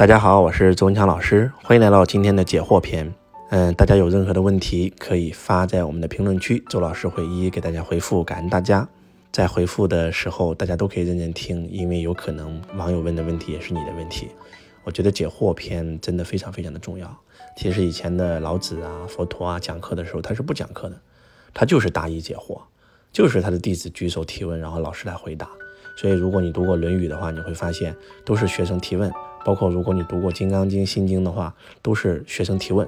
大家好，我是周文强老师，欢迎来到今天的解惑篇。嗯，大家有任何的问题可以发在我们的评论区，周老师会一一给大家回复。感恩大家在回复的时候，大家都可以认真听，因为有可能网友问的问题也是你的问题。我觉得解惑篇真的非常非常的重要。其实以前的老子啊、佛陀啊讲课的时候，他是不讲课的，他就是答疑解惑，就是他的弟子举手提问，然后老师来回答。所以如果你读过《论语》的话，你会发现都是学生提问。包括如果你读过《金刚经》《心经》的话，都是学生提问。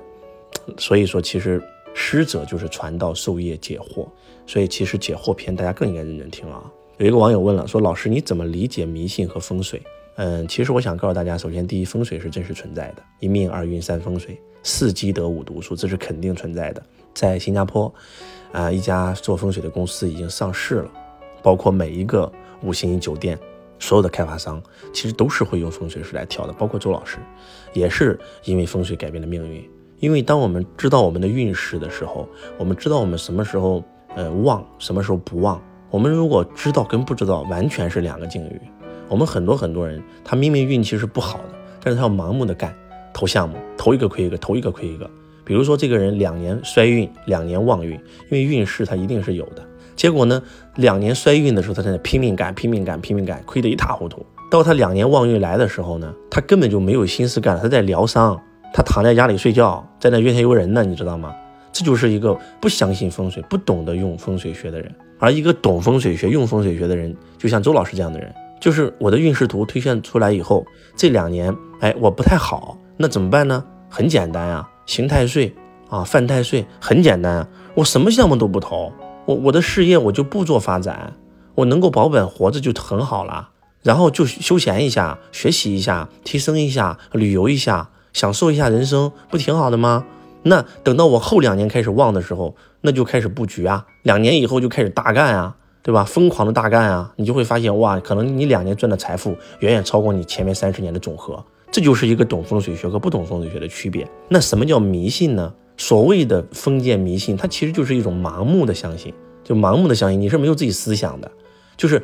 所以说，其实师者就是传道授业解惑。所以其实解惑篇大家更应该认真听啊。有一个网友问了，说老师你怎么理解迷信和风水？嗯，其实我想告诉大家，首先第一，风水是真实存在的，一命二运三风水，四积德五读书，这是肯定存在的。在新加坡，啊，一家做风水的公司已经上市了，包括每一个五星级酒店。所有的开发商其实都是会用风水师来挑的，包括周老师，也是因为风水改变了命运。因为当我们知道我们的运势的时候，我们知道我们什么时候呃旺，什么时候不旺。我们如果知道跟不知道完全是两个境遇。我们很多很多人，他明明运气是不好的，但是他要盲目的干投项目，投一个亏一个，投一个亏一个。比如说这个人两年衰运，两年旺运，因为运势他一定是有的。结果呢，两年衰运的时候，他在那拼命干，拼命干，拼命干，亏得一塌糊涂。到他两年旺运来的时候呢，他根本就没有心思干了，他在疗伤，他躺在家里睡觉，在那怨天尤人呢，你知道吗？这就是一个不相信风水、不懂得用风水学的人。而一个懂风水学、用风水学的人，就像周老师这样的人，就是我的运势图推算出来以后，这两年，哎，我不太好，那怎么办呢？很简单啊，刑太岁啊，犯太岁，很简单啊，我什么项目都不投。我我的事业我就不做发展，我能够保本活着就很好了，然后就休闲一下，学习一下，提升一下，旅游一下，享受一下人生，不挺好的吗？那等到我后两年开始旺的时候，那就开始布局啊，两年以后就开始大干啊，对吧？疯狂的大干啊，你就会发现哇，可能你两年赚的财富远远超过你前面三十年的总和，这就是一个懂风水学和不懂风水学的区别。那什么叫迷信呢？所谓的封建迷信，它其实就是一种盲目的相信，就盲目的相信，你是没有自己思想的。就是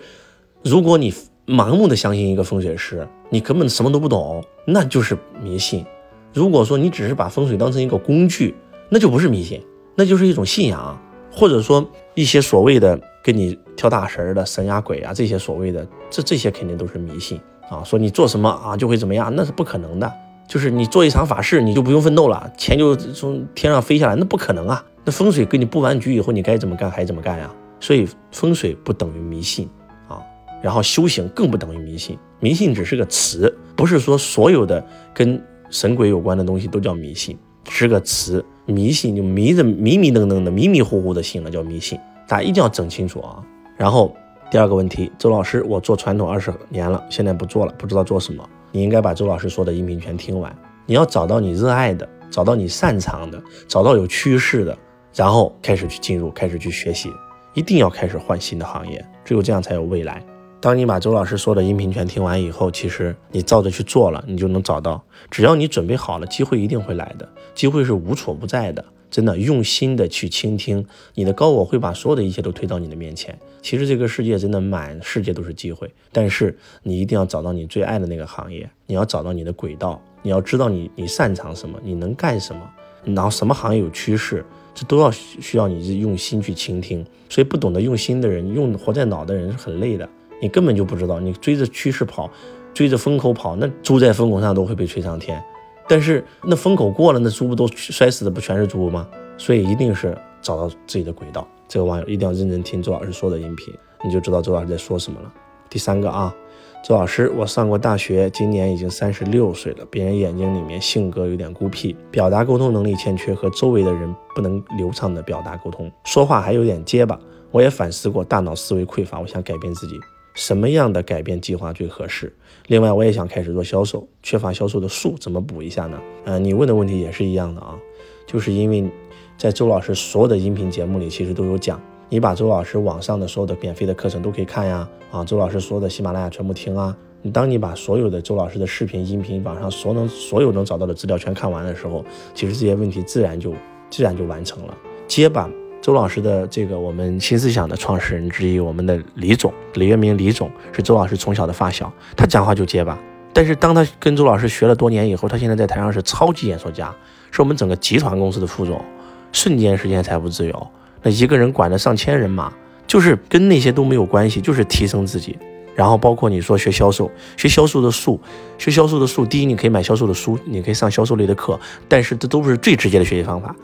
如果你盲目的相信一个风水师，你根本什么都不懂，那就是迷信。如果说你只是把风水当成一个工具，那就不是迷信，那就是一种信仰，或者说一些所谓的跟你跳大神的神呀鬼啊这些所谓的，这这些肯定都是迷信啊。说你做什么啊就会怎么样，那是不可能的。就是你做一场法事，你就不用奋斗了，钱就从天上飞下来，那不可能啊！那风水给你布完局以后，你该怎么干还怎么干呀？所以风水不等于迷信啊，然后修行更不等于迷信，迷信只是个词，不是说所有的跟神鬼有关的东西都叫迷信，是个词。迷信就迷着迷迷瞪瞪的、迷迷糊糊的信了，叫迷信。大家一定要整清楚啊！然后第二个问题，周老师，我做传统二十年了，现在不做了，不知道做什么。你应该把周老师说的音频全听完。你要找到你热爱的，找到你擅长的，找到有趋势的，然后开始去进入，开始去学习。一定要开始换新的行业，只有这样才有未来。当你把周老师说的音频全听完以后，其实你照着去做了，你就能找到。只要你准备好了，机会一定会来的。机会是无处不在的。真的用心的去倾听，你的高我会把所有的一切都推到你的面前。其实这个世界真的满世界都是机会，但是你一定要找到你最爱的那个行业，你要找到你的轨道，你要知道你你擅长什么，你能干什么，然后什么行业有趋势，这都要需要你用心去倾听。所以不懂得用心的人，用活在脑的人是很累的，你根本就不知道，你追着趋势跑，追着风口跑，那猪在风口上都会被吹上天。但是那风口过了，那猪不都摔死的不全是猪吗？所以一定是找到自己的轨道。这个网友一定要认真听周老师说的音频，你就知道周老师在说什么了。第三个啊，周老师，我上过大学，今年已经三十六岁了。别人眼睛里面性格有点孤僻，表达沟通能力欠缺，和周围的人不能流畅的表达沟通，说话还有点结巴。我也反思过，大脑思维匮乏，我想改变自己。什么样的改变计划最合适？另外，我也想开始做销售，缺乏销售的数，怎么补一下呢？呃，你问的问题也是一样的啊，就是因为在周老师所有的音频节目里，其实都有讲，你把周老师网上的所有的免费的课程都可以看呀，啊，周老师说的喜马拉雅全部听啊。你当你把所有的周老师的视频、音频网上所能所有能找到的资料全看完的时候，其实这些问题自然就自然就完成了。结巴。周老师的这个我们新思想的创始人之一，我们的李总李月明李总是周老师从小的发小，他讲话就结巴。但是当他跟周老师学了多年以后，他现在在台上是超级演说家，是我们整个集团公司的副总，瞬间实现财富自由。那一个人管着上千人马，就是跟那些都没有关系，就是提升自己。然后包括你说学销售，学销售的术，学销售的术，第一你可以买销售的书，你可以上销售类的课，但是这都是最直接的学习方法。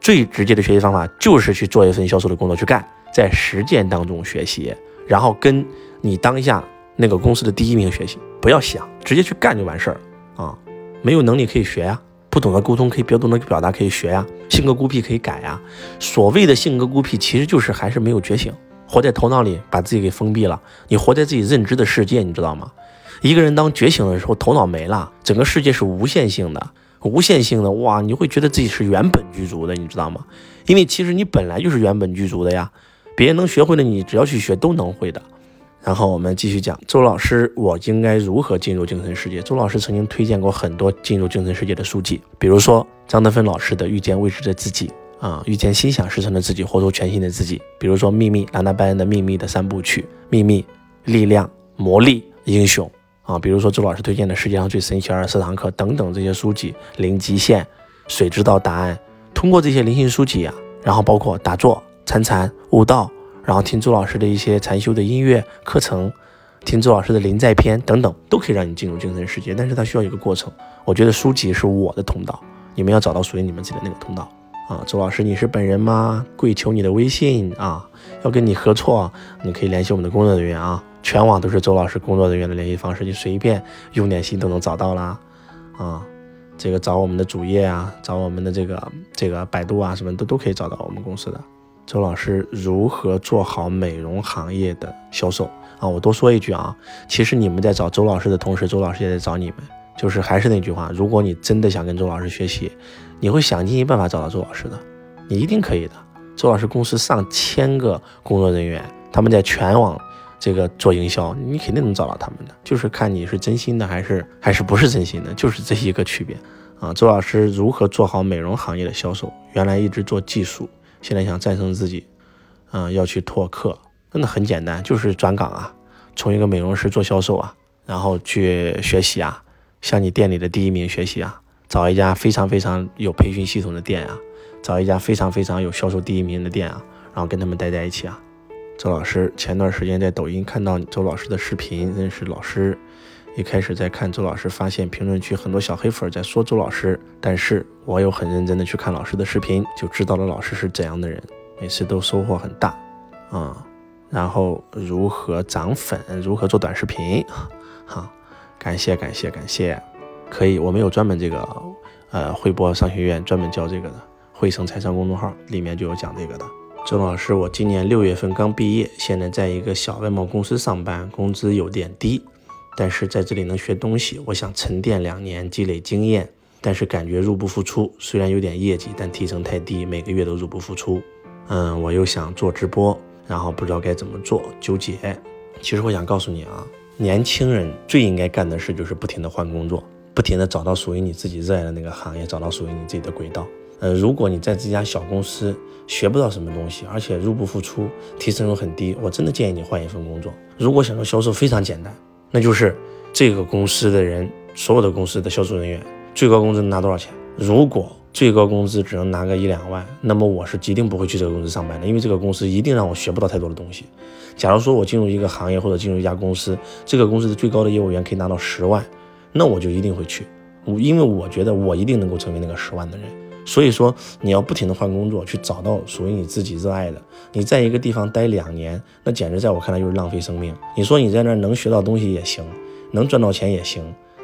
最直接的学习方法就是去做一份销售的工作去干，在实践当中学习，然后跟你当下那个公司的第一名学习，不要想，直接去干就完事儿了啊！没有能力可以学呀，不懂得沟通可以不懂得表达可以学呀，性格孤僻可以改呀。所谓的性格孤僻，其实就是还是没有觉醒。活在头脑里，把自己给封闭了。你活在自己认知的世界，你知道吗？一个人当觉醒的时候，头脑没了，整个世界是无限性的，无限性的哇！你会觉得自己是原本具足的，你知道吗？因为其实你本来就是原本具足的呀。别人能学会的，你只要去学都能会的。然后我们继续讲周老师，我应该如何进入精神世界？周老师曾经推荐过很多进入精神世界的书籍，比如说张德芬老师的《遇见未知的自己》。啊，遇见心想事成的自己，活出全新的自己。比如说《秘密》，兰纳拜恩的《秘密》的三部曲，《秘密》、力量、魔力、英雄啊。比如说周老师推荐的《世界上最神奇二十四堂课》等等这些书籍，《零极限》，谁知道答案？通过这些灵性书籍啊，然后包括打坐、参禅、悟道，然后听周老师的一些禅修的音乐课程，听周老师的临在篇等等，都可以让你进入精神世界。但是它需要一个过程。我觉得书籍是我的通道，你们要找到属于你们自己的那个通道。啊，周老师，你是本人吗？跪求你的微信啊，要跟你合作，你可以联系我们的工作人员啊，全网都是周老师工作人员的联系方式，你随便用点心都能找到啦。啊，这个找我们的主页啊，找我们的这个这个百度啊，什么都都可以找到我们公司的。周老师如何做好美容行业的销售啊？我多说一句啊，其实你们在找周老师的同时，周老师也在找你们。就是还是那句话，如果你真的想跟周老师学习，你会想尽办法找到周老师的，你一定可以的。周老师公司上千个工作人员，他们在全网这个做营销，你肯定能找到他们的。就是看你是真心的还是还是不是真心的，就是这一个区别啊。周老师如何做好美容行业的销售？原来一直做技术，现在想战胜自己，嗯，要去拓客，真的很简单，就是转岗啊，从一个美容师做销售啊，然后去学习啊。向你店里的第一名学习啊，找一家非常非常有培训系统的店啊，找一家非常非常有销售第一名的店啊，然后跟他们待在一起啊。周老师前段时间在抖音看到周老师的视频，认识老师。一开始在看周老师，发现评论区很多小黑粉在说周老师，但是我又很认真的去看老师的视频，就知道了老师是怎样的人，每次都收获很大啊。然后如何涨粉，如何做短视频，哈。感谢感谢感谢，可以，我们有专门这个，呃，汇博商学院专门教这个的，汇成财商公众号里面就有讲这个的。周老师，我今年六月份刚毕业，现在在一个小外贸公司上班，工资有点低，但是在这里能学东西，我想沉淀两年积累经验，但是感觉入不敷出，虽然有点业绩，但提成太低，每个月都入不敷出。嗯，我又想做直播，然后不知道该怎么做，纠结。其实我想告诉你啊。年轻人最应该干的事就是不停的换工作，不停的找到属于你自己热爱的那个行业，找到属于你自己的轨道。呃，如果你在这家小公司学不到什么东西，而且入不敷出，提成又很低，我真的建议你换一份工作。如果想做销售，非常简单，那就是这个公司的人，所有的公司的销售人员最高工资能拿多少钱？如果最高工资只能拿个一两万，那么我是一定不会去这个公司上班的，因为这个公司一定让我学不到太多的东西。假如说我进入一个行业或者进入一家公司，这个公司的最高的业务员可以拿到十万，那我就一定会去，因为我觉得我一定能够成为那个十万的人。所以说你要不停的换工作，去找到属于你自己热爱的。你在一个地方待两年，那简直在我看来就是浪费生命。你说你在那儿能学到东西也行，能赚到钱也行，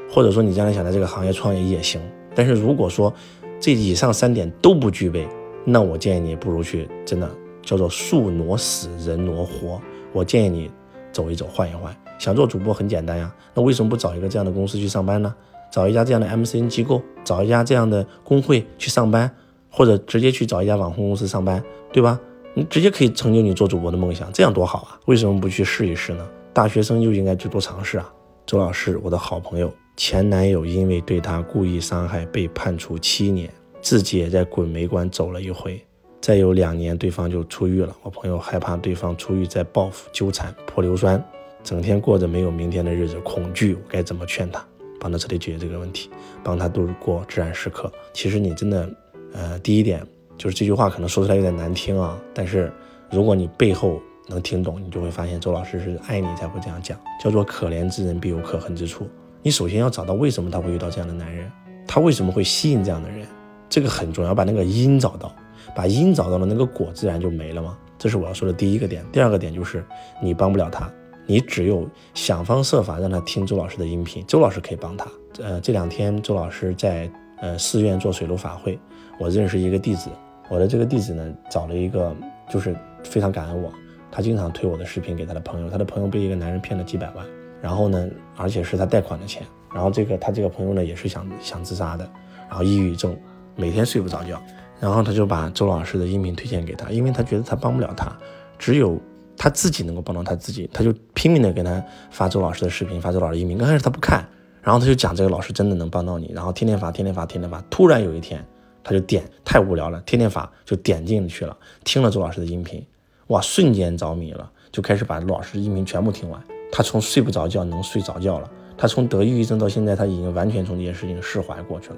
或者说你将来想在这个行业创业也行。但是如果说，这以上三点都不具备，那我建议你不如去，真的叫做树挪死，人挪活。我建议你走一走，换一换。想做主播很简单呀，那为什么不找一个这样的公司去上班呢？找一家这样的 MCN 机构，找一家这样的工会去上班，或者直接去找一家网红公司上班，对吧？你直接可以成就你做主播的梦想，这样多好啊！为什么不去试一试呢？大学生就应该去多尝试啊！周老师，我的好朋友。前男友因为对她故意伤害被判处七年，自己也在滚煤关走了一回。再有两年，对方就出狱了。我朋友害怕对方出狱再报复纠缠泼硫酸，整天过着没有明天的日子，恐惧。我该怎么劝他？帮他彻底解决这个问题，帮他度过至暗时刻。其实你真的，呃，第一点就是这句话可能说出来有点难听啊，但是如果你背后能听懂，你就会发现周老师是爱你才会这样讲，叫做可怜之人必有可恨之处。你首先要找到为什么他会遇到这样的男人，他为什么会吸引这样的人，这个很重要，把那个因找到，把因找到了，那个果自然就没了吗？这是我要说的第一个点。第二个点就是你帮不了他。你只有想方设法让他听周老师的音频，周老师可以帮他。呃，这两天周老师在呃寺院做水陆法会，我认识一个弟子，我的这个弟子呢找了一个，就是非常感恩我，他经常推我的视频给他的朋友，他的朋友被一个男人骗了几百万，然后呢，而且是他贷款的钱，然后这个他这个朋友呢也是想想自杀的，然后抑郁症，每天睡不着觉，然后他就把周老师的音频推荐给他，因为他觉得他帮不了他，只有。他自己能够帮到他自己，他就拼命的给他发周老师的视频，发周老师音频。刚开始他不看，然后他就讲这个老师真的能帮到你，然后天天发，天天发，天天发。突然有一天，他就点，太无聊了，天天发就点进去了，听了周老师的音频，哇，瞬间着迷了，就开始把周老师的音频全部听完。他从睡不着觉能睡着觉了，他从得抑郁症到现在，他已经完全从这件事情释怀过去了。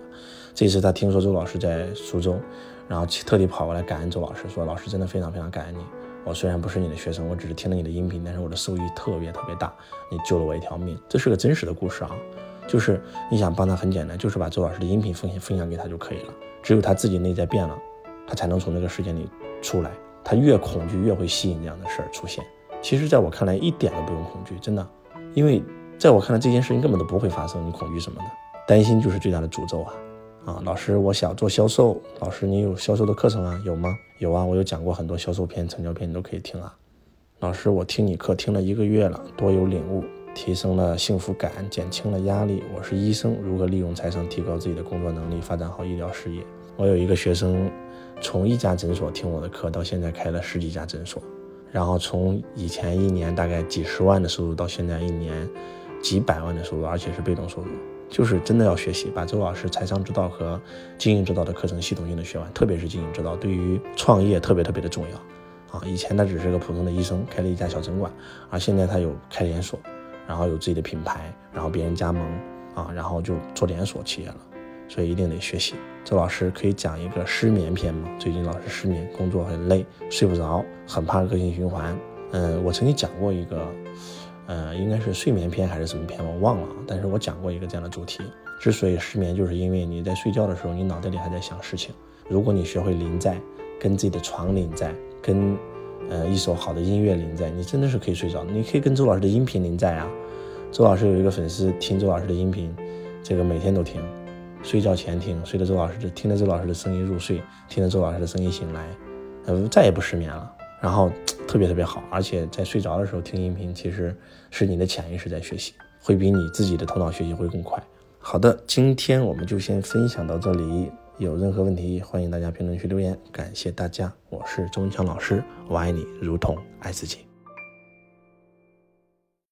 这次他听说周老师在苏州，然后特地跑过来感恩周老师，说老师真的非常非常感恩你。我虽然不是你的学生，我只是听了你的音频，但是我的受益特别特别大，你救了我一条命。这是个真实的故事啊，就是你想帮他很简单，就是把周老师的音频分享分享给他就可以了。只有他自己内在变了，他才能从这个事件里出来。他越恐惧，越会吸引这样的事儿出现。其实，在我看来，一点都不用恐惧，真的，因为在我看来，这件事情根本都不会发生。你恐惧什么呢？担心就是最大的诅咒啊。啊，老师，我想做销售。老师，你有销售的课程啊？有吗？有啊，我有讲过很多销售篇、成交篇，你都可以听啊。老师，我听你课听了一个月了，多有领悟，提升了幸福感，减轻了压力。我是医生，如何利用财商提高自己的工作能力，发展好医疗事业？我有一个学生，从一家诊所听我的课，到现在开了十几家诊所，然后从以前一年大概几十万的收入，到现在一年几百万的收入，而且是被动收入。就是真的要学习，把周老师财商之道和经营之道的课程系统性的学完，特别是经营之道，对于创业特别特别的重要啊！以前他只是个普通的医生，开了一家小诊馆，而现在他有开连锁，然后有自己的品牌，然后别人加盟啊，然后就做连锁企业了，所以一定得学习。周老师可以讲一个失眠篇吗？最近老是失眠，工作很累，睡不着，很怕恶性循环。嗯，我曾经讲过一个。呃，应该是睡眠篇还是什么篇，我忘了。但是我讲过一个这样的主题。之所以失眠，就是因为你在睡觉的时候，你脑袋里还在想事情。如果你学会临在，跟自己的床临在，跟呃一首好的音乐临在，你真的是可以睡着。你可以跟周老师的音频临在啊。周老师有一个粉丝听周老师的音频，这个每天都听，睡觉前听，随着周老师的听着周老师的声音入睡，听着周老师的声音醒来，呃再也不失眠了。然后 特别特别好，而且在睡着的时候听音频，其实是你的潜意识在学习，会比你自己的头脑学习会更快。好的，今天我们就先分享到这里，有任何问题欢迎大家评论区留言。感谢大家，我是钟强老师，我爱你如同爱自己。